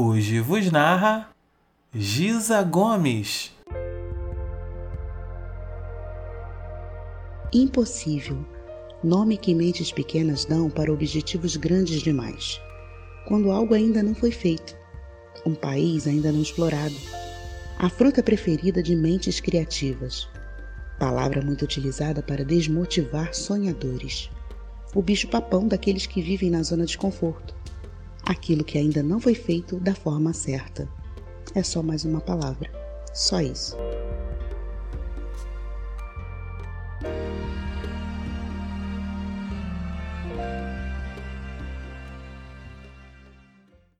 Hoje vos narra Giza Gomes. Impossível. Nome que mentes pequenas dão para objetivos grandes demais. Quando algo ainda não foi feito, um país ainda não explorado, a fruta preferida de mentes criativas. Palavra muito utilizada para desmotivar sonhadores. O bicho-papão daqueles que vivem na zona de conforto aquilo que ainda não foi feito da forma certa. É só mais uma palavra. Só isso.